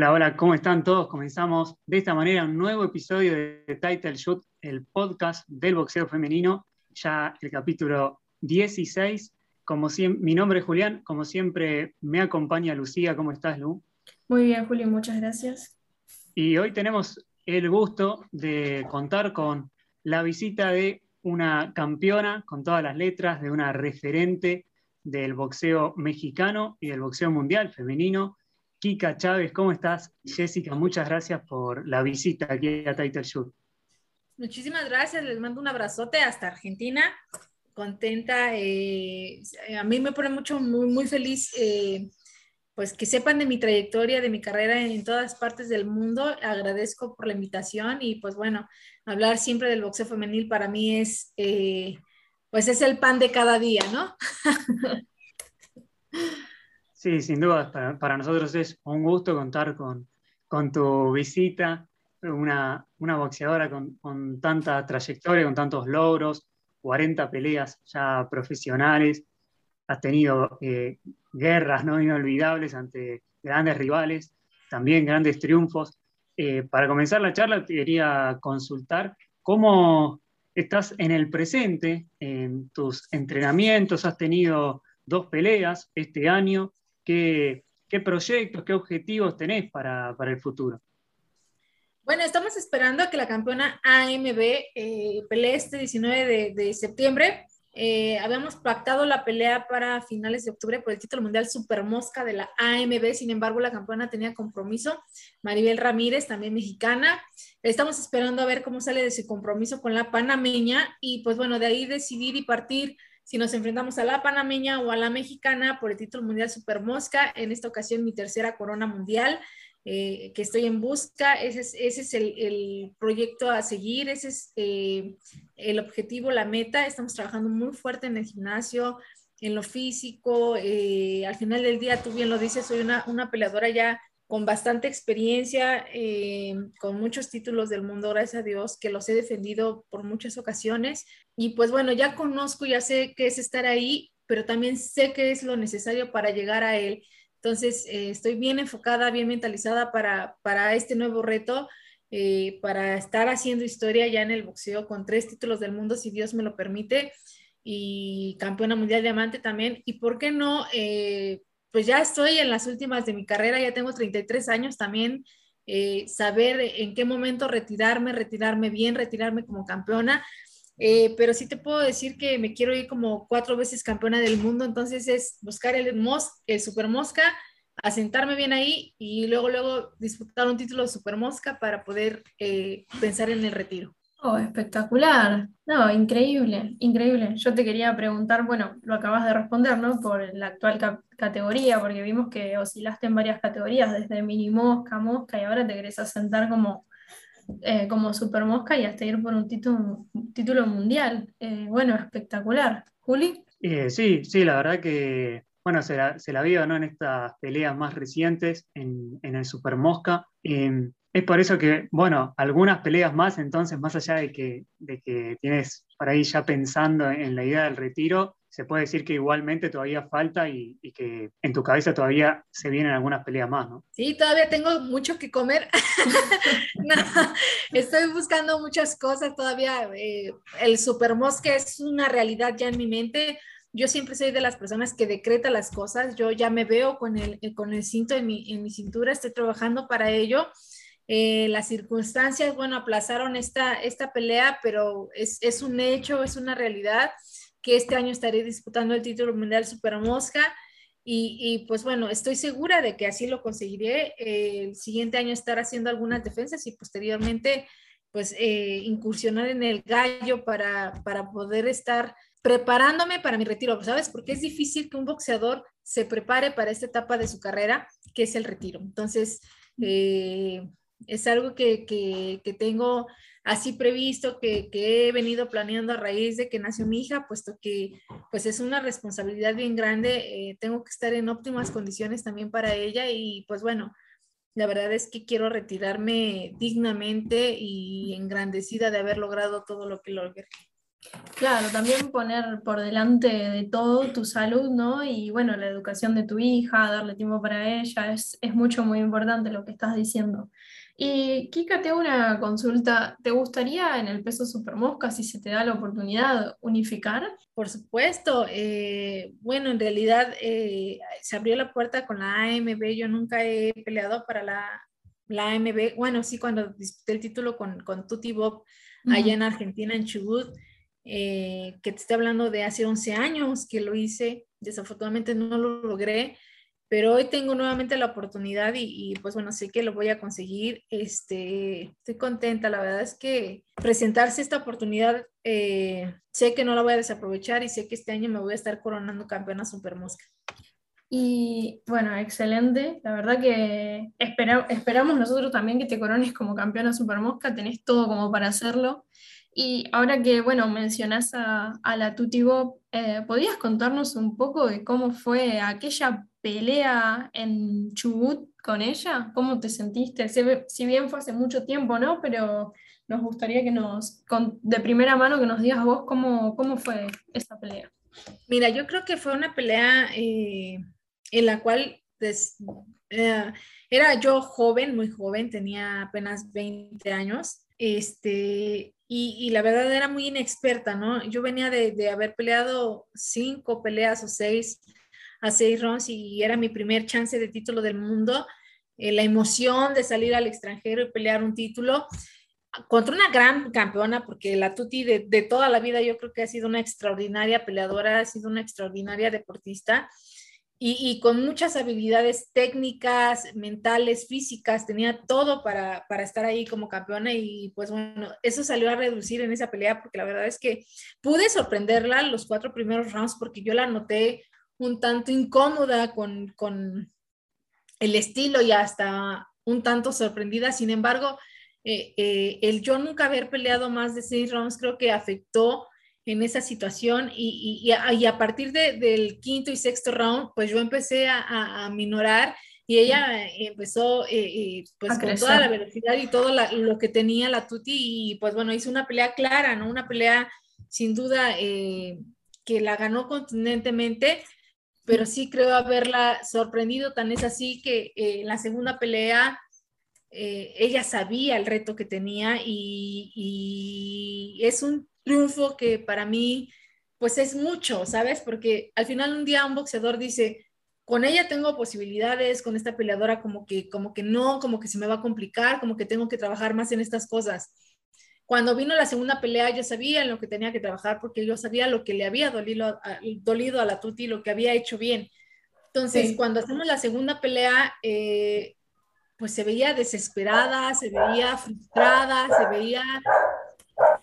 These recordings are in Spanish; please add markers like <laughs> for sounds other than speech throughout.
Hola, hola, ¿cómo están todos? Comenzamos de esta manera un nuevo episodio de Title Shoot, el podcast del boxeo femenino, ya el capítulo 16. Como siempre, mi nombre es Julián, como siempre me acompaña Lucía. ¿Cómo estás, Lu? Muy bien, Julio, muchas gracias. Y hoy tenemos el gusto de contar con la visita de una campeona con todas las letras, de una referente del boxeo mexicano y del boxeo mundial femenino, Kika Chávez, ¿cómo estás? Jessica, muchas gracias por la visita aquí a Title Shoot. Muchísimas gracias, les mando un abrazote hasta Argentina, contenta, eh, a mí me pone mucho, muy, muy feliz, eh, pues que sepan de mi trayectoria, de mi carrera en, todas partes del mundo, agradezco por la invitación y pues bueno, hablar siempre del boxeo femenil para mí es, eh, pues es el pan de cada día, ¿no? <laughs> Sí, sin duda, para, nosotros es un gusto contar con, con tu visita, una, una boxeadora con, con, tanta trayectoria, con tantos logros, 40 peleas ya profesionales, has tenido eh, guerras no inolvidables ante grandes rivales, también grandes triunfos. Eh, para comenzar la charla, te quería consultar cómo estás en el presente, en tus entrenamientos, has tenido dos peleas este año, ¿Qué, proyectos, qué objetivos tenés para, el futuro? Bueno, estamos esperando a que la campeona AMB eh, pelee este 19 de, septiembre. Eh, habíamos pactado la pelea para finales de octubre por el título mundial Super Mosca de la AMB, sin embargo la campeona tenía compromiso, Maribel Ramírez, también mexicana. Estamos esperando a ver cómo sale de su compromiso con la panameña y pues bueno, de ahí decidir y partir si nos enfrentamos a la panameña o a la mexicana por el título mundial Super Mosca, en esta ocasión mi tercera corona mundial. Eh, que estoy en busca, ese es, el, proyecto a seguir, ese es eh, el objetivo, la meta. Estamos trabajando muy fuerte en el gimnasio, en lo físico. Eh, al final del día, tú bien lo dices, soy una, una peleadora ya con bastante experiencia, eh, con muchos títulos del mundo, gracias a Dios, que los he defendido por muchas ocasiones. Y pues bueno, ya conozco, ya sé qué es estar ahí, pero también sé qué es lo necesario para llegar a él. Entonces, eh, estoy bien enfocada, bien mentalizada para, para este nuevo reto, eh, para estar haciendo historia ya en el boxeo con tres títulos del mundo, si Dios me lo permite, y campeona mundial diamante también. Y por qué no pues ya estoy en las últimas de mi carrera, ya tengo 33 años también, eh, saber en qué momento retirarme, retirarme bien, retirarme como campeona. Eh, pero sí te puedo decir que me quiero ir como cuatro veces campeona del mundo, entonces es buscar el, mos, el Super Mosca, asentarme bien ahí y luego, luego disputar un título de Super Mosca para poder eh, pensar en el retiro. Oh, espectacular. No, increíble, increíble. Yo te quería preguntar, bueno, lo acabas de responder, ¿no? Por la actual categoría, porque vimos que oscilaste en varias categorías, desde mini mosca, mosca, y ahora te querés asentar como, eh, como super mosca y hasta ir por un título, mundial. Eh, bueno, espectacular. Juli. Eh, sí, sí, la verdad que, bueno, se la, se vio, ¿no? En estas peleas más recientes, en, en el super mosca. Es por eso que, bueno, algunas peleas más, entonces, más allá de que, de que tienes por ahí ya pensando en la idea del retiro, se puede decir que igualmente todavía falta y, que en tu cabeza todavía se vienen algunas peleas más, ¿no? Sí, todavía tengo mucho que comer. <laughs> estoy buscando muchas cosas todavía. Eh, el super mosque es una realidad ya en mi mente. Yo siempre soy de las personas que decreta las cosas. Yo ya me veo con el, con el cinto en mi, en mi cintura, estoy trabajando para ello. Eh, las circunstancias, bueno, aplazaron esta, esta pelea, pero es, es, un hecho, es una realidad que este año estaré disputando el título mundial Super Mosca. Y, y, pues bueno, estoy segura de que así lo conseguiré. Eh, el siguiente año estar haciendo algunas defensas y posteriormente pues eh, incursionar en el gallo para, para poder estar preparándome para mi retiro, ¿sabes? Porque es difícil que un boxeador se prepare para esta etapa de su carrera, que es el retiro. Entonces, eh, es algo que, que, tengo así previsto, que, que, he venido planeando a raíz de que nació mi hija, puesto que pues es una responsabilidad bien grande, eh, tengo que estar en óptimas condiciones también para ella y pues bueno, la verdad es que quiero retirarme dignamente y engrandecida de haber logrado todo lo que logré. Claro, también poner por delante de todo tu salud, ¿no? Y bueno, la educación de tu hija, darle tiempo para ella, es, es mucho, muy importante lo que estás diciendo. Y Kika, te hago una consulta. ¿Te gustaría en el peso supermosca, si se te da la oportunidad, unificar? Por supuesto. Eh, bueno, en realidad eh, se abrió la puerta con la AMB. Yo nunca he peleado para la, la AMB. Bueno, sí, cuando disputé el título con, con Tuti Bob allá en Argentina, en Chubut, eh, que te estoy hablando de hace 11 años que lo hice. Desafortunadamente no lo logré pero hoy tengo nuevamente la oportunidad y, pues bueno, sé que lo voy a conseguir. Este, estoy contenta, la verdad es que presentarse esta oportunidad, eh, sé que no la voy a desaprovechar y sé que este año me voy a estar coronando campeona super mosca. Y bueno, excelente. La verdad que esperamos nosotros también que te corones como campeona super mosca, tenés todo como para hacerlo. Y ahora que, bueno, mencionás a, la Tuti Bob, eh, ¿podrías contarnos un poco de cómo fue aquella pelea en Chubut con ella? ¿Cómo te sentiste? Si bien fue hace mucho tiempo, ¿no? Pero nos gustaría que nos, de primera mano, que nos digas vos cómo, cómo fue esa pelea. Mira, yo creo que fue una pelea eh, en la cual pues, eh, era yo joven, muy joven, tenía apenas 20 años, este, y, la verdad era muy inexperta, ¿no? Yo venía de, de haber peleado cinco peleas o seis a seis rounds y era mi primer chance de título del mundo. Eh, la emoción de salir al extranjero y pelear un título contra una gran campeona, porque la Tuti de, de, toda la vida yo creo que ha sido una extraordinaria peleadora, ha sido una extraordinaria deportista y, y con muchas habilidades técnicas, mentales, físicas, tenía todo para, para, estar ahí como campeona y pues bueno, eso salió a reducir en esa pelea porque la verdad es que pude sorprenderla los cuatro primeros rounds porque yo la noté un tanto incómoda con, el estilo y hasta un tanto sorprendida. Sin embargo, eh, eh, el yo nunca haber peleado más de seis rounds creo que afectó en esa situación y, a, partir del quinto y sexto round, pues yo empecé a, minorar y ella empezó eh, pues con toda la velocidad y todo lo que tenía la Tuti y pues bueno, hizo una pelea clara, ¿no? Una pelea sin duda que la ganó contundentemente pero sí creo haberla sorprendido, tan es así que eh, en la segunda pelea eh, ella sabía el reto que tenía y, es un triunfo que para mí pues es mucho, ¿sabes? Porque al final un día un boxeador dice, con ella tengo posibilidades, con esta peleadora como que, como que no, como que se me va a complicar, como que tengo que trabajar más en estas cosas. Cuando vino la segunda pelea, yo sabía en lo que tenía que trabajar porque yo sabía lo que le había dolido a, dolido a la Tuti, lo que había hecho bien. Entonces, cuando hacemos la segunda pelea, eh, pues se veía desesperada, se veía frustrada, se veía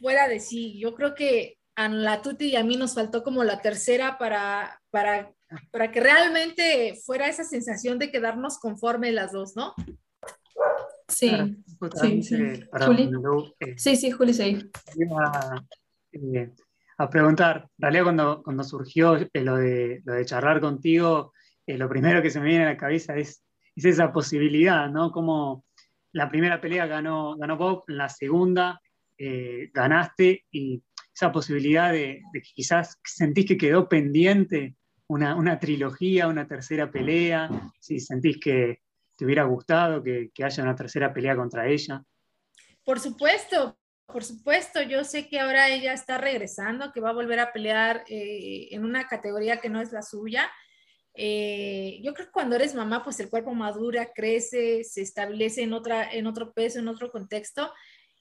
fuera de sí. Yo creo que a la Tuti y a mí nos faltó como la tercera para, para, para que realmente fuera esa sensación de quedarnos conforme las dos, ¿no? Sí, sí, sí. Juli. Eh, sí, sí, Juli, sí. A, eh, a preguntar, en realidad cuando, cuando surgió eh, lo, de, lo de charlar contigo, lo primero que se me viene a la cabeza es, es esa posibilidad, ¿no? Como la primera pelea ganó, ganó Bob, la segunda ganaste y esa posibilidad de, de, que quizás sentís que quedó pendiente una, una trilogía, una tercera pelea, si sentís que, ¿Te hubiera gustado que, haya una tercera pelea contra ella? Por supuesto, por supuesto. Yo sé que ahora ella está regresando, que va a volver a pelear eh, en una categoría que no es la suya. Eh, yo creo que cuando eres mamá, pues el cuerpo madura, crece, se establece en, otra, en otro peso, en otro contexto.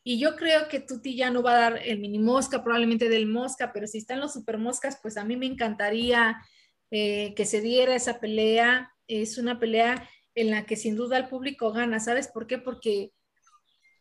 Y yo creo que Tuti ya no va a dar el mini mosca, probablemente del mosca, pero si están los super moscas, pues a mí me encantaría eh, que se diera esa pelea. Es una pelea en la que sin duda el público gana. ¿Sabes por qué? Porque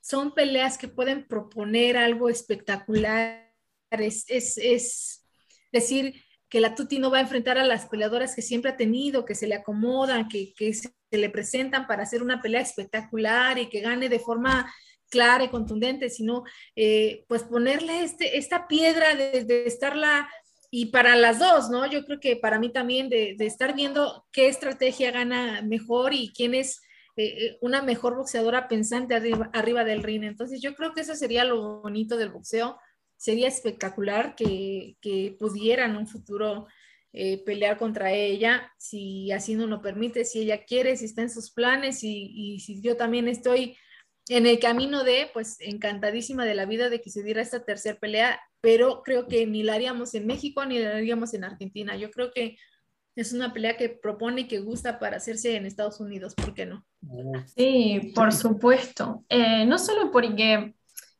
son peleas que pueden proponer algo espectacular. Es, es, decir, que la Tuti no va a enfrentar a las peleadoras que siempre ha tenido, que se le acomodan, que, se le presentan para hacer una pelea espectacular y que gane de forma clara y contundente, sino eh, pues ponerle este, esta piedra de, de estarla y para las dos, ¿no? Yo creo que para mí también de, estar viendo qué estrategia gana mejor y quién es eh, eh, una mejor boxeadora pensante arriba, del ring. Entonces yo creo que eso sería lo bonito del boxeo. sería espectacular que, que pudieran un futuro eh, pelear contra ella, si así no lo permite, si ella quiere, si está en sus planes y si yo también estoy en el camino de, pues encantadísima de la vida de que se diera esta tercera pelea, pero creo que ni la haríamos en México ni la haríamos en Argentina. Yo creo que es una pelea que propone y que gusta para hacerse en Estados Unidos, ¿por qué no? Sí, por supuesto. Eh, no solo porque,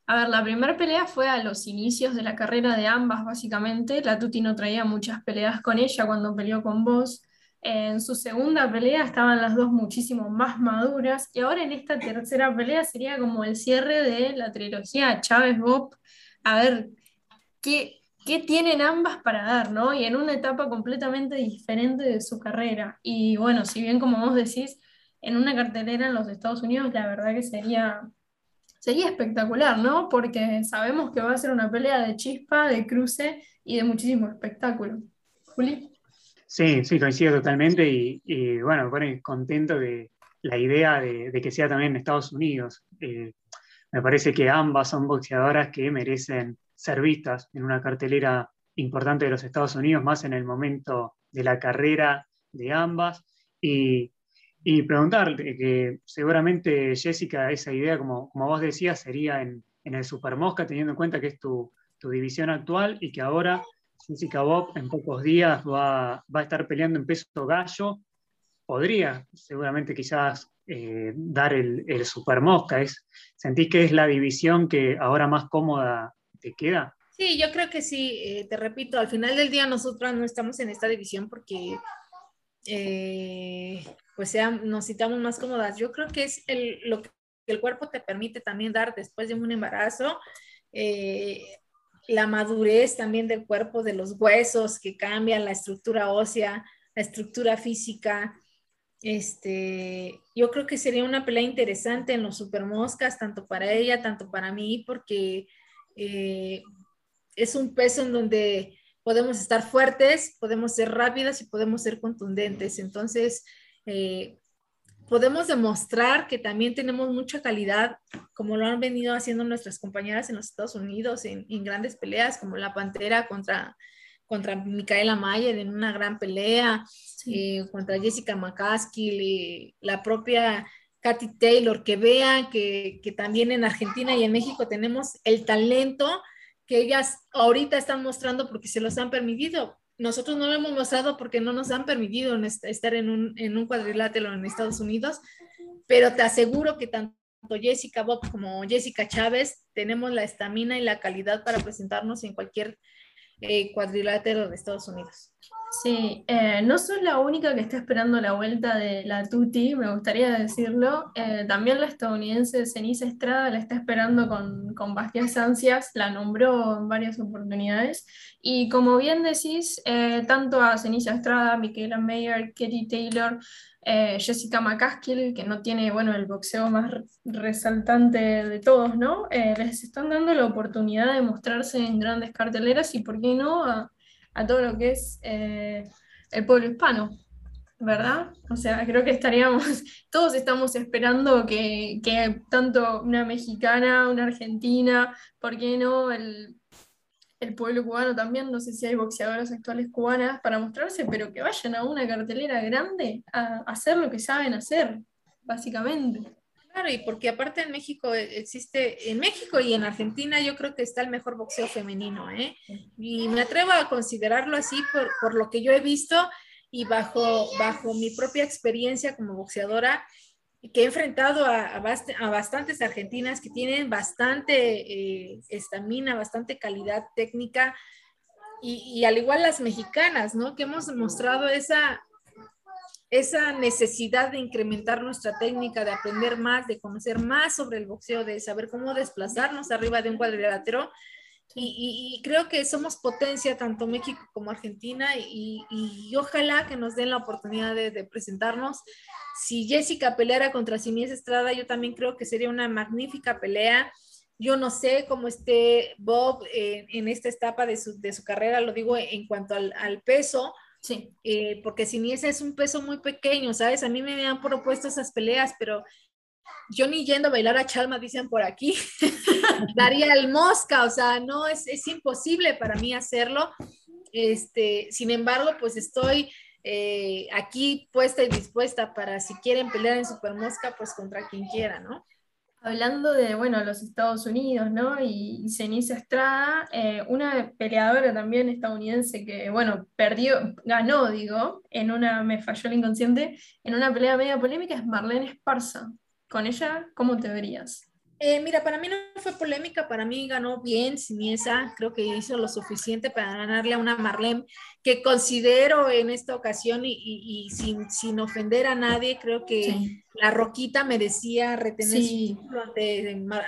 a ver, la primera pelea fue a los inicios de la carrera de ambas, básicamente. La Tuti no traía muchas peleas con ella cuando peleó con vos. En su segunda pelea estaban las dos muchísimo más maduras y ahora en esta tercera pelea sería como el cierre de la trilogía Chávez Bob. A ver, ¿qué, qué tienen ambas para dar, ¿no? Y en una etapa completamente diferente de su carrera. Y bueno, si bien como vos decís, en una cartelera en los Estados Unidos, la verdad que sería, sería espectacular, ¿no? Porque sabemos que va a ser una pelea de chispa, de cruce y de muchísimo espectáculo. Juli. Sí, sí, coincido totalmente y, bueno, me pone contento de la idea de, que sea también en Estados Unidos. Eh, me parece que ambas son boxeadoras que merecen ser vistas en una cartelera importante de los Estados Unidos, más en el momento de la carrera de ambas. Y, y preguntarte, que seguramente Jessica, esa idea, como, como vos decías, sería en, en el Supermosca, teniendo en cuenta que es tu, tu división actual y que ahora Jessica Bob en pocos días va, a estar peleando en peso gallo. Podría seguramente quizás eh, dar el, el super mosca. Es, ¿Sentís que es la división que ahora más cómoda te queda? Sí, yo creo que sí. Eh, te repito, al final del día nosotros no estamos en esta división porque eh, pues sea, nos citamos más cómodas. Yo creo que es lo que el cuerpo te permite también dar después de un embarazo la madurez también del cuerpo, de los huesos que cambian la estructura ósea, la estructura física. Este, yo creo que sería una pelea interesante en los supermoscas, tanto para ella, tanto para mí, porque eh, es un peso en donde podemos estar fuertes, podemos ser rápidas y podemos ser contundentes. Entonces, eh, podemos demostrar que también tenemos mucha calidad, como lo han venido haciendo nuestras compañeras en los Estados Unidos en, grandes peleas, como la Pantera contra, contra Micaela Mayer en una gran pelea, eh, contra Jessica McCaskill, y la propia Katy Taylor, que vean que, que también en Argentina y en México tenemos el talento que ellas ahorita están mostrando porque se los han permitido nosotros no lo hemos mostrado porque no nos han permitido estar en un, cuadrilátero en Estados Unidos, pero te aseguro que tanto Jessica Bob como Jessica Chávez tenemos la estamina y la calidad para presentarnos en cualquier eh, cuadrilátero de Estados Unidos. Sí, eh, no soy la única que está esperando la vuelta de la Tuti, me gustaría decirlo. Eh, también la estadounidense Ceniza Estrada la está esperando con, con bastantes ansias, la nombró en varias oportunidades. Y como bien decís, eh, tanto a Ceniza Estrada, Michaela Mayer, Katie Taylor, Jessica McCaskill, que no tiene bueno, el boxeo más resaltante de todos, ¿no? les están dando la oportunidad de mostrarse en grandes carteleras y, ¿por qué no?, a, a todo lo que es eh, el pueblo hispano, ¿verdad? O sea, creo que estaríamos, <laughs> todos estamos esperando que, tanto una mexicana, una argentina, ¿por qué no? El, pueblo cubano también, no sé si hay boxeadoras actuales cubanas para mostrarse, pero que vayan a una cartelera grande a hacer lo que saben hacer, básicamente. Claro, y porque aparte en México existe, en México y en Argentina yo creo que está el mejor boxeo femenino, ¿eh? Y me atrevo a considerarlo así por, por lo que yo he visto y bajo, bajo mi propia experiencia como boxeadora, que he enfrentado a, a, bastantes argentinas que tienen bastante eh, estamina, bastante calidad técnica, y, y, al igual las mexicanas, ¿no? Que hemos mostrado esa, esa necesidad de incrementar nuestra técnica, de aprender más, de conocer más sobre el boxeo, de saber cómo desplazarnos arriba de un cuadrilátero. Y, creo que somos potencia, tanto México como Argentina, y, ojalá que nos den la oportunidad de, presentarnos. Si Jessica peleara contra Sinies Estrada, yo también creo que sería una magnífica pelea. Yo no sé cómo esté Bob en esta etapa de su, de su, carrera, lo digo en cuanto al peso, Sí. Eh, porque ese es un peso muy pequeño, ¿sabes? A mí me han propuesto esas peleas, pero yo ni yendo a bailar a Chalma, dicen por aquí, <laughs> daría el mosca, o sea, no, es, es imposible para mí hacerlo. Este, sin embargo, pues estoy eh, aquí puesta y dispuesta para si quieren pelear en Super Mosca, pues contra quien quiera, ¿no? Hablando de, bueno, los Estados Unidos, ¿no? Y, Ceniza Estrada, eh, una peleadora también estadounidense que, bueno, perdió, ganó, digo, en una, me falló el inconsciente, en una pelea media polémica es Marlene Esparza. Con ella, ¿cómo te verías? Eh, mira, para mí no fue polémica, para mí ganó bien Siniesa, creo que hizo lo suficiente para ganarle a una Marlene que considero en esta ocasión y, sin, ofender a nadie, creo que la Roquita merecía retener su título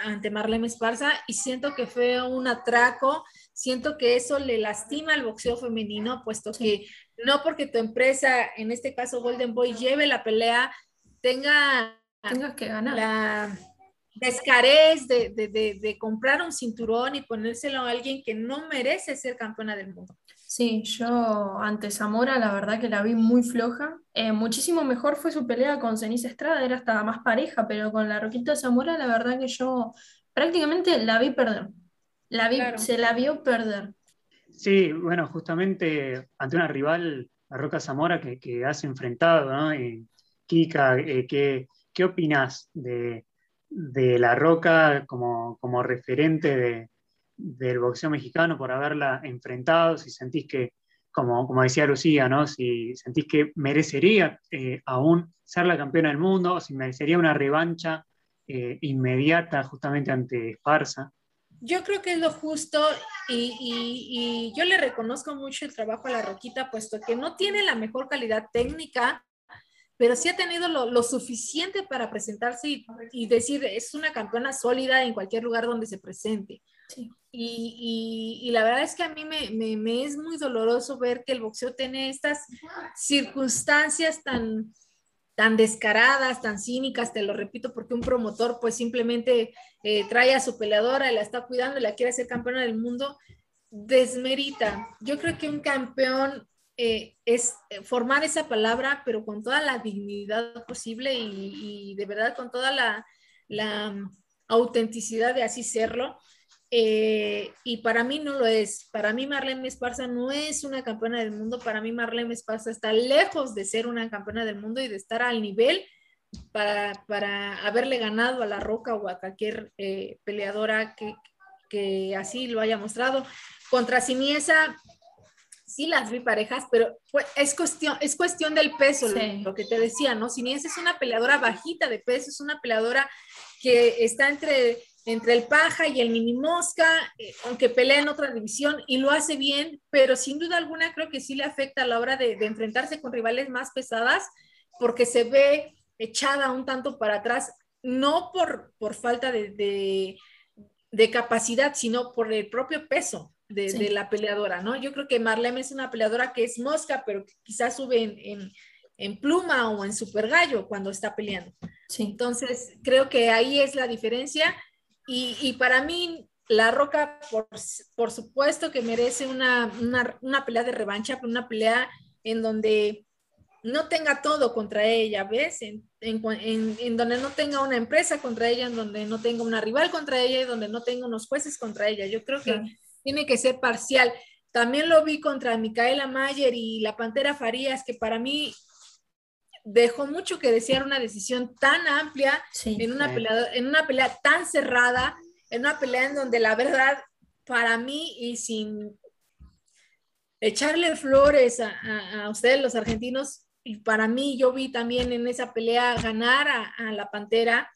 ante, Marlene Esparza y siento que fue un atraco, siento que eso le lastima al boxeo femenino, puesto que no porque tu empresa, en este caso Golden Boy, lleve la pelea, tenga... Tengas que ganar. La, descarés de, de, comprar un cinturón y ponérselo a alguien que no merece ser campeona del mundo. Sí, yo ante Zamora la verdad que la vi muy floja. Eh, muchísimo mejor fue su pelea con Ceniza Estrada, era hasta más pareja, pero con la Roquita Zamora la verdad que yo prácticamente la vi perder. La vi, Se la vio perder. Sí, bueno, justamente ante una rival, la Roca Zamora, que, que has enfrentado, ¿no? Kika, eh, ¿qué, ¿qué opinas de, de La Roca como, referente del boxeo mexicano por haberla enfrentado, si sentís que, como, como decía Lucía, ¿no? si sentís que merecería eh, aún ser la campeona del mundo, o si merecería una revancha eh, inmediata justamente ante Esparza. Yo creo que es lo justo y, y, yo le reconozco mucho el trabajo a la Roquita, puesto que no tiene la mejor calidad técnica, pero sí ha tenido lo, suficiente para presentarse y, decir, es una campeona sólida en cualquier lugar donde se presente. Y, la verdad es que a mí me, es muy doloroso ver que el boxeo tiene estas circunstancias tan, tan descaradas, tan cínicas, te lo repito, porque un promotor pues simplemente eh, trae a su peleadora, la está cuidando y la quiere hacer campeona del mundo, desmerita. Yo creo que un campeón eh, es eh, formar esa palabra, pero con toda la dignidad posible y, de verdad con toda la, mm, autenticidad de así serlo. Eh, y para mí no lo es. Para mí Marlene Esparza no es una campeona del mundo. Para mí Marlene Esparza está lejos de ser una campeona del mundo y de estar al nivel para, haberle ganado a La Roca o a cualquier peleadora que, que, así lo haya mostrado. Contra Siniesa, sí las vi parejas, pero es cuestión, es cuestión del peso, lo, que te decía, ¿no? Sinies es una peleadora bajita de peso, es una peleadora que está entre, entre el paja y el mini mosca, eh, aunque pelea en otra división y lo hace bien, pero sin duda alguna creo que sí le afecta a la hora de, enfrentarse con rivales más pesadas, porque se ve echada un tanto para atrás, no por, por falta de, de capacidad, sino por el propio peso de, la peleadora, ¿no? Yo creo que Marlene es una peleadora que es mosca, pero quizás sube en, en, pluma o en super gallo cuando está peleando. Sí. Entonces, creo que ahí es la diferencia. Y, y para mí, La Roca, por, por supuesto que merece una, una, una, pelea de revancha, pero una pelea en donde no tenga todo contra ella, ¿ves? En, en, en, donde no tenga una empresa contra ella, en donde no tenga una rival contra ella y donde no tenga unos jueces contra ella. Yo creo que tiene que ser parcial. También lo vi contra Micaela Mayer y la Pantera Farías, que para mí dejó mucho que desear una decisión tan amplia en, una pelea, en una pelea tan cerrada, en una pelea en donde la verdad, para mí y sin echarle flores a, ustedes los argentinos, y para mí yo vi también en esa pelea ganar a la Pantera,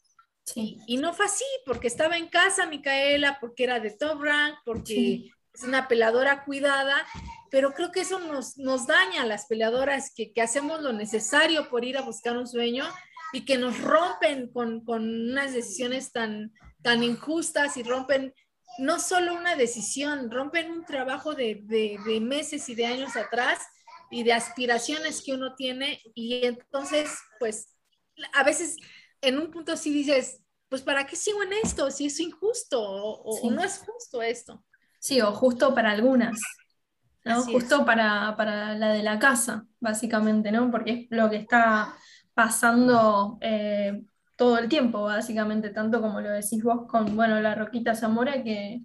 y no fue así, porque estaba en casa Micaela, porque era de top rank, porque es una peleadora cuidada, pero creo que eso nos, nos daña a las peleadoras que, que, hacemos lo necesario por ir a buscar un sueño y que nos rompen con, con unas decisiones tan, tan injustas y rompen no solo una decisión, rompen un trabajo de, de, de meses y de años atrás y de aspiraciones que uno tiene y entonces, pues, a veces en un punto sí dices, pues ¿para qué sigo en esto? Si es injusto o, no es justo esto. Sí, o justo para algunas, ¿no? justo para, la de la casa, básicamente, ¿no? Porque es lo que está pasando, eh, todo el tiempo, básicamente, tanto como lo decís vos con, bueno, la Roquita Zamora, que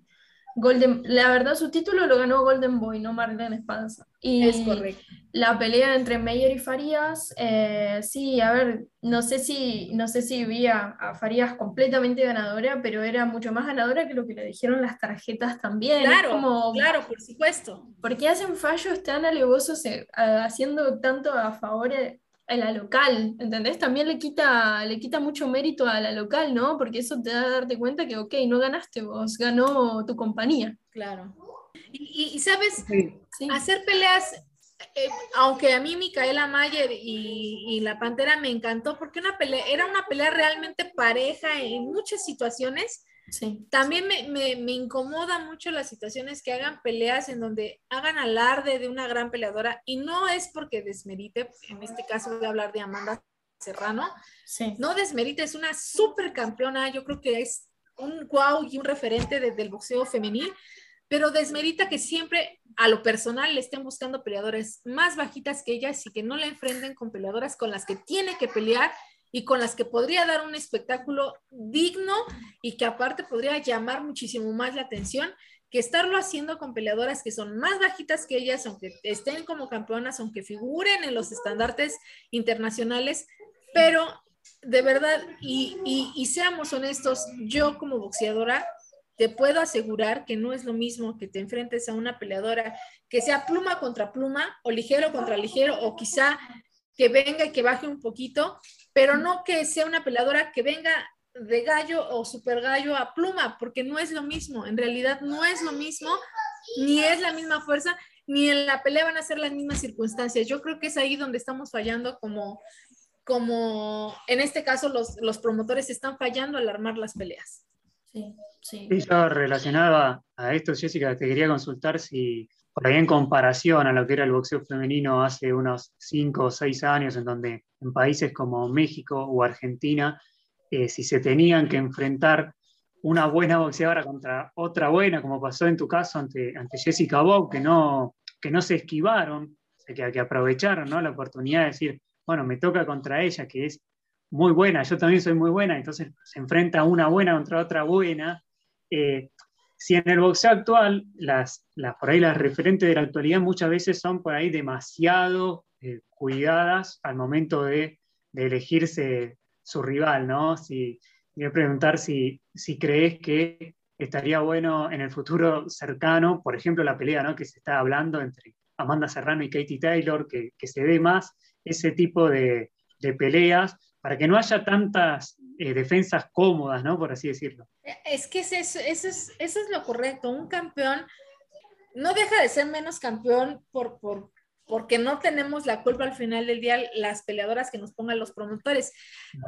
Golden, la verdad su título lo ganó Golden Boy, no Marlene Espanza. Y Es correcto. la pelea entre Meyer y Farías, eh, sí, a ver, no sé si, no sé si vi a, a Farías completamente ganadora, pero era mucho más ganadora que lo que le dijeron las tarjetas también. Claro, como, claro, por supuesto. ¿por qué hacen fallos tan alevosos eh, haciendo tanto a favor eh, a la local? ¿Entendés? También le quita, le quita mucho mérito a la local, ¿no? Porque eso te da a darte cuenta que, ok, no ganaste vos, ganó tu compañía. Claro. Y, sabes, Sí, hacer peleas, eh, aunque a mí Micaela Mayer y, y la Pantera me encantó, porque una pelea, era una pelea realmente pareja en muchas situaciones. Sí, También me, me, me incomoda mucho las situaciones que hagan peleas en donde hagan alarde de una gran peleadora y no es porque desmerite, en este caso voy a hablar de Amanda Serrano, sí. no desmerite, es una super campeona, yo creo que es un wow y un referente de- del boxeo femenil, pero desmerita que siempre a lo personal le estén buscando peleadoras más bajitas que ellas y que no la enfrenten con peleadoras con las que tiene que pelear y con las que podría dar un espectáculo digno y que aparte podría llamar muchísimo más la atención que estarlo haciendo con peleadoras que son más bajitas que ellas, aunque estén como campeonas, aunque figuren en los estandartes internacionales, pero de verdad, y, y, seamos honestos, yo como boxeadora te puedo asegurar que no es lo mismo que te enfrentes a una peleadora que sea pluma contra pluma o ligero contra ligero o quizá que venga y que baje un poquito, pero no que sea una peleadora que venga de gallo o super gallo a pluma, porque no es lo mismo, en realidad no es lo mismo, ni es la misma fuerza, ni en la pelea van a ser las mismas circunstancias. Yo creo que es ahí donde estamos fallando como, como en este caso los, los promotores están fallando al armar las peleas. Sí, sí. Y yo relacionaba a esto, Jessica, te quería consultar si, por ahí en comparación a lo que era el boxeo femenino hace unos 5 o 6 años, en donde en países como México o Argentina, eh, si se tenían que enfrentar una buena boxeadora contra otra buena, como pasó en tu caso ante, ante Jessica Bow, que no, que no se esquivaron, que, que aprovecharon ¿no? la oportunidad de decir, bueno, me toca contra ella, que es muy buena, yo también soy muy buena, entonces se enfrenta una buena contra otra buena. Eh, si en el boxeo actual, las, por ahí las referentes de la actualidad muchas veces son por ahí demasiado eh, cuidadas al momento de, de, elegirse su rival, ¿no? Si, a preguntar si, si crees que estaría bueno en el futuro cercano, por ejemplo, la pelea ¿no? que se está hablando entre Amanda Serrano y Katie Taylor, que, que se dé más ese tipo de, de peleas para que no haya tantas eh, defensas cómodas, ¿no? Por así decirlo. Es que es eso, eso, es, eso es lo correcto. Un campeón no deja de ser menos campeón por, por, porque no tenemos la culpa al final del día las peleadoras que nos pongan los promotores.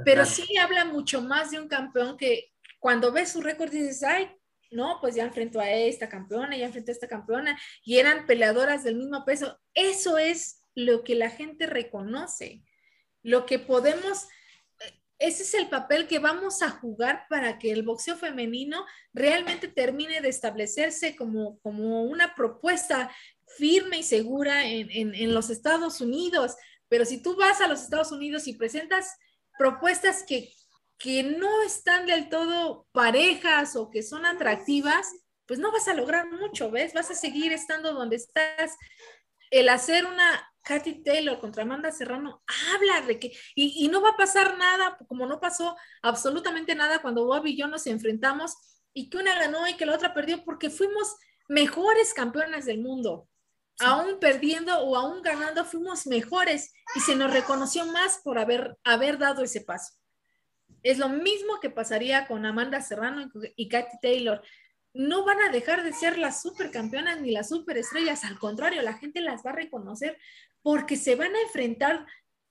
Pero sí habla mucho más de un campeón que cuando ves su récord dices, ay, no, pues ya enfrentó a esta campeona, ya enfrentó a esta campeona, y eran peleadoras del mismo peso. Eso es lo que la gente reconoce, lo que podemos ese es el papel que vamos a jugar para que el boxeo femenino realmente termine de establecerse como, como una propuesta firme y segura en, en, los Estados Unidos. Pero si tú vas a los Estados Unidos y presentas propuestas que, que no están del todo parejas o que son atractivas, pues no vas a lograr mucho, ¿ves? Vas a seguir estando donde estás. El hacer una Katy Taylor contra Amanda Serrano habla de que, y, y, no va a pasar nada, como no pasó absolutamente nada cuando Bob y yo nos enfrentamos y que una ganó y que la otra perdió porque fuimos mejores campeonas del mundo. Sí. Aún perdiendo o aún ganando, fuimos mejores y se nos reconoció más por haber, haber dado ese paso. Es lo mismo que pasaría con Amanda Serrano y Katy Taylor no van a dejar de ser las supercampeonas ni las superestrellas, al contrario, la gente las va a reconocer porque se van a enfrentar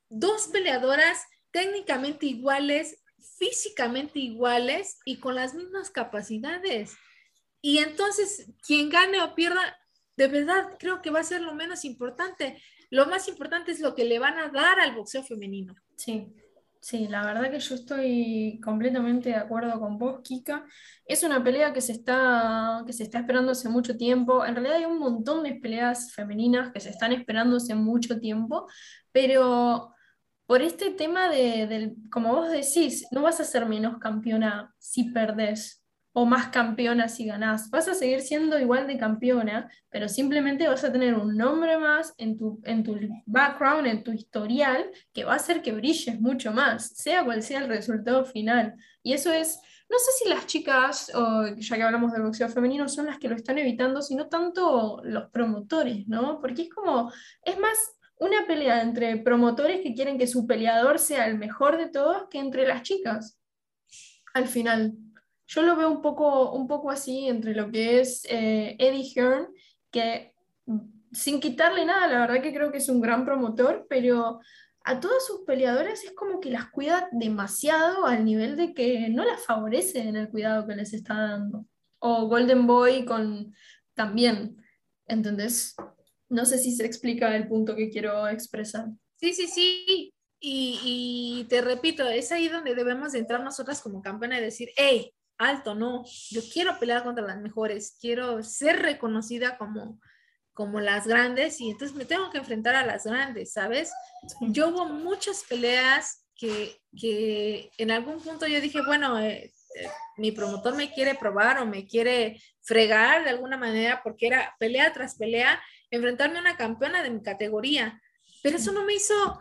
dos peleadoras técnicamente iguales, físicamente iguales y con las mismas capacidades. Y entonces, quien gane o pierda, de verdad creo que va a ser lo menos importante. Lo más importante es lo que le van a dar al boxeo femenino. Sí, Sí, la verdad que yo estoy completamente de acuerdo con vos, Kika. Es una pelea que se está, que se está esperando hace mucho tiempo. En realidad hay un montón de peleas femeninas que se están esperando hace mucho tiempo, pero por este tema de, del, como vos decís, no vas a ser menos campeona si perdés o más campeona si ganás. Vas a seguir siendo igual de campeona, pero simplemente vas a tener un nombre más en tu, en tu background, en tu historial, que va a hacer que brilles mucho más, sea cual sea el resultado final. Y eso es, no sé si las chicas, o ya que hablamos de boxeo femenino, son las que lo están evitando, sino tanto los promotores, ¿no? Porque es como, es más una pelea entre promotores que quieren que su peleador sea el mejor de todos que entre las chicas. Al final. Yo lo veo un poco, un poco así entre lo que es eh, Eddie Hearn, que sin quitarle nada, la verdad que creo que es un gran promotor, pero a todas sus peleadoras es como que las cuida demasiado al nivel de que no las favorece en el cuidado que les está dando. O Golden Boy con también, ¿entendés? No sé si se explica el punto que quiero expresar. Sí, sí, sí. Y, te repito, es ahí donde debemos entrar nosotras como campeona y decir, hey, alto, no, yo quiero pelear contra las mejores, quiero ser reconocida como, como las grandes y entonces me tengo que enfrentar a las grandes, ¿sabes? Yo hubo muchas peleas que, que, en algún punto yo dije, bueno, eh, eh, mi promotor me quiere probar o me quiere fregar de alguna manera porque era pelea tras pelea enfrentarme a una campeona de mi categoría. Pero eso no me hizo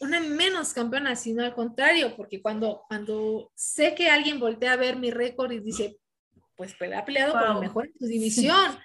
una menos campeona, sino al contrario, porque cuando, cuando sé que alguien voltea a ver mi récord y dice, pues ha peleado con lo mejor en tu división.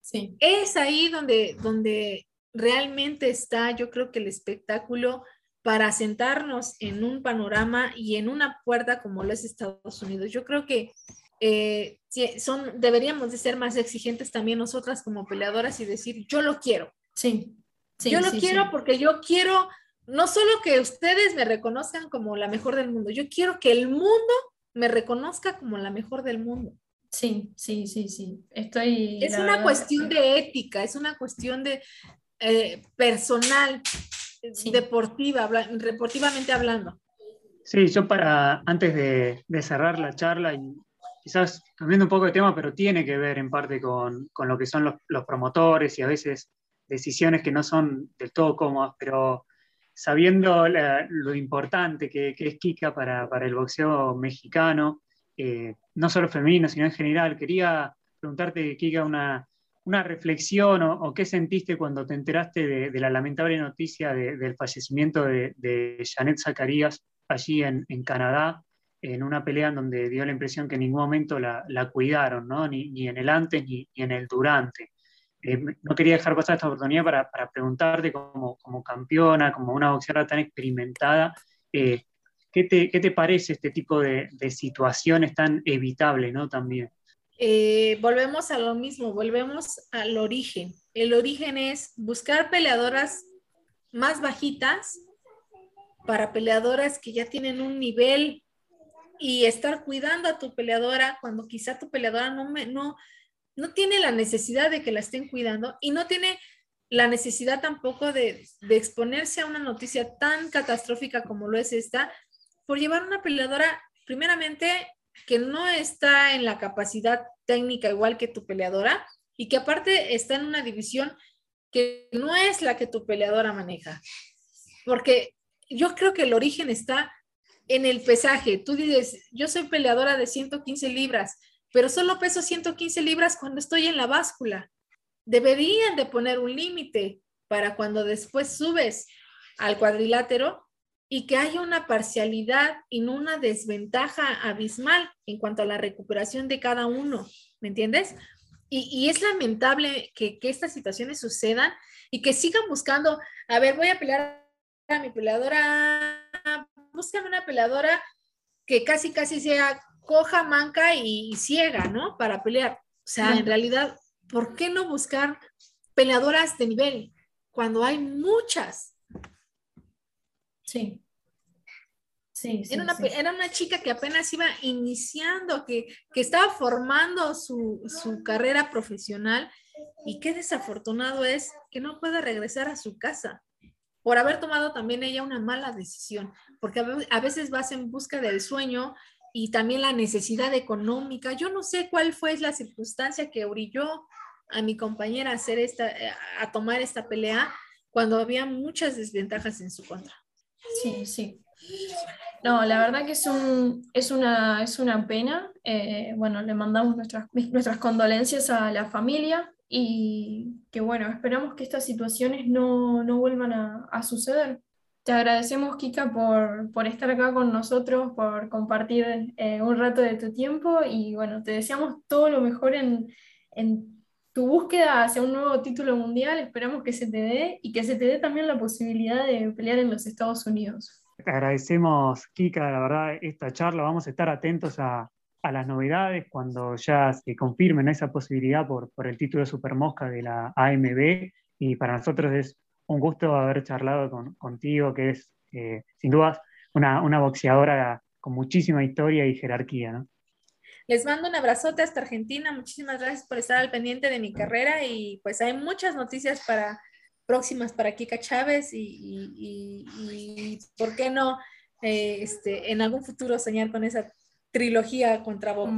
Sí. Es ahí donde, donde realmente está, yo creo que el espectáculo para sentarnos en un panorama y en una puerta como lo es Estados Unidos. Yo creo que eh, son, deberíamos de ser más exigentes también nosotras como peleadoras y decir, yo lo quiero. Sí. yo lo quiero porque yo quiero no solo que ustedes me reconozcan como la mejor del mundo, yo quiero que el mundo me reconozca como la mejor del mundo. Sí, sí, sí, sí. Estoy. Es una cuestión de ética, es una cuestión de eh, personal, deportiva, deportivamente hablando. Sí, yo para, antes de, de cerrar la charla y quizás cambiando un poco de tema, pero tiene que ver en parte con, con lo que son los, los, promotores y a veces decisiones que no son del todo cómodas, pero sabiendo lo importante que, es Kika para, el boxeo mexicano, eh, no solo femenino, sino en general, quería preguntarte, Kika, una, una reflexión o, qué sentiste cuando te enteraste de, la lamentable noticia de, del fallecimiento de, Janet Zacarías allí en, Canadá en una pelea en donde dio la impresión que en ningún momento la, cuidaron, ¿no? ni, en el antes ni en el durante. Eh, no quería dejar pasar esta oportunidad para, preguntarte como, campeona, como una boxeadora tan experimentada, eh, ¿qué, te, ¿qué, te, parece este tipo de, de situaciones tan evitables ¿no? también? Eh, volvemos a lo mismo, volvemos al origen. El origen es buscar peleadoras más bajitas para peleadoras que ya tienen un nivel y estar cuidando a tu peleadora cuando quizá tu peleadora no, me, no, no tiene la necesidad de que la estén cuidando y no tiene la necesidad tampoco de, exponerse a una noticia tan catastrófica como lo es esta, por llevar una peleadora, primeramente, que no está en la capacidad técnica igual que tu peleadora y que aparte está en una división que no es la que tu peleadora maneja. Porque yo creo que el origen está en el pesaje. Tú dices, yo soy peleadora de 115 libras, pero solo peso 115 libras cuando estoy en la báscula. Deberían de poner un límite para cuando después subes al cuadrilátero y que haya una parcialidad y no una desventaja abismal en cuanto a la recuperación de cada uno, ¿me entiendes? Y, es lamentable que, estas situaciones sucedan y que sigan buscando, a ver, voy a pelear a mi peleadora buscan una peleadora que casi, casi sea coja, manca y, ciega, ¿no? Para pelear. O sea, en realidad, ¿por qué no buscar peleadoras de nivel cuando hay muchas? Sí. Sí, sí, era, una, sí. era, una, chica que apenas iba iniciando, que, que estaba formando su, su, carrera profesional y qué desafortunado es que no pueda regresar a su casa por haber tomado también ella una mala decisión, porque a veces vas en busca del sueño y también la necesidad económica. Yo no sé cuál fue la circunstancia que orilló a mi compañera a, hacer esta, a tomar esta pelea cuando había muchas desventajas en su contra. Sí, sí. No, la verdad que es, un, es, una, es una pena. Eh, bueno, le mandamos nuestras, nuestras condolencias a la familia y que bueno, esperamos que estas situaciones no, no vuelvan a, suceder. Te agradecemos, Kika, por, por, estar acá con nosotros, por compartir eh, un rato de tu tiempo y bueno, te deseamos todo lo mejor en, en tu búsqueda hacia un nuevo título mundial. Esperamos que se te dé y que se te dé también la posibilidad de pelear en los Estados Unidos. Te agradecemos, Kika, la verdad, esta charla. Vamos a estar atentos a, a las novedades cuando ya se confirmen esa posibilidad por, por el título Supermosca de la AMB. Y para nosotros es un gusto haber charlado con, contigo, que es eh, sin dudas una, una, boxeadora con muchísima historia y jerarquía. ¿no? Les mando un abrazote hasta Argentina. Muchísimas gracias por estar al pendiente de mi carrera y pues hay muchas noticias para próximas para Kika Chávez y, y, y, y ¿por qué no eh, este, en algún futuro soñar con esa trilogía contra Bob?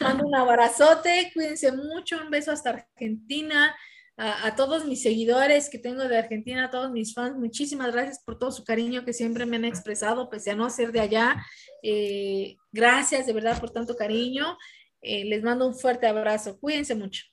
Mando un abrazote, cuídense mucho, un beso hasta Argentina. A, todos mis seguidores que tengo de Argentina, a todos mis fans, muchísimas gracias por todo su cariño que siempre me han expresado, pese a no ser de allá. Eh, gracias de verdad por tanto cariño. Eh, les mando un fuerte abrazo. Cuídense mucho.